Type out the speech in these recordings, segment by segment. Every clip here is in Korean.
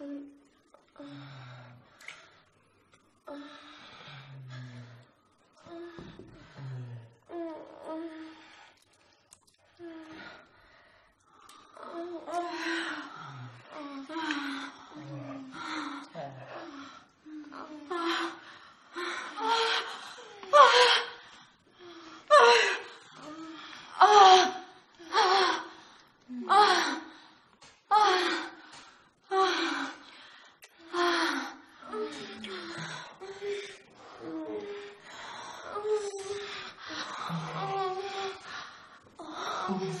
think 어.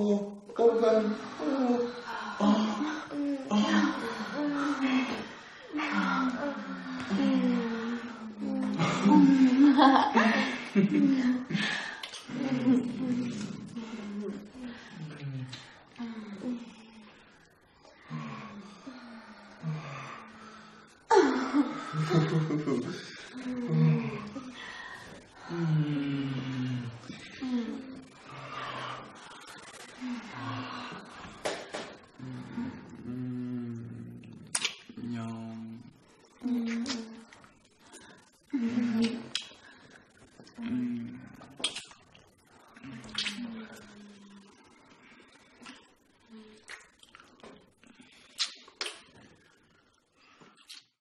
おー、カルさん、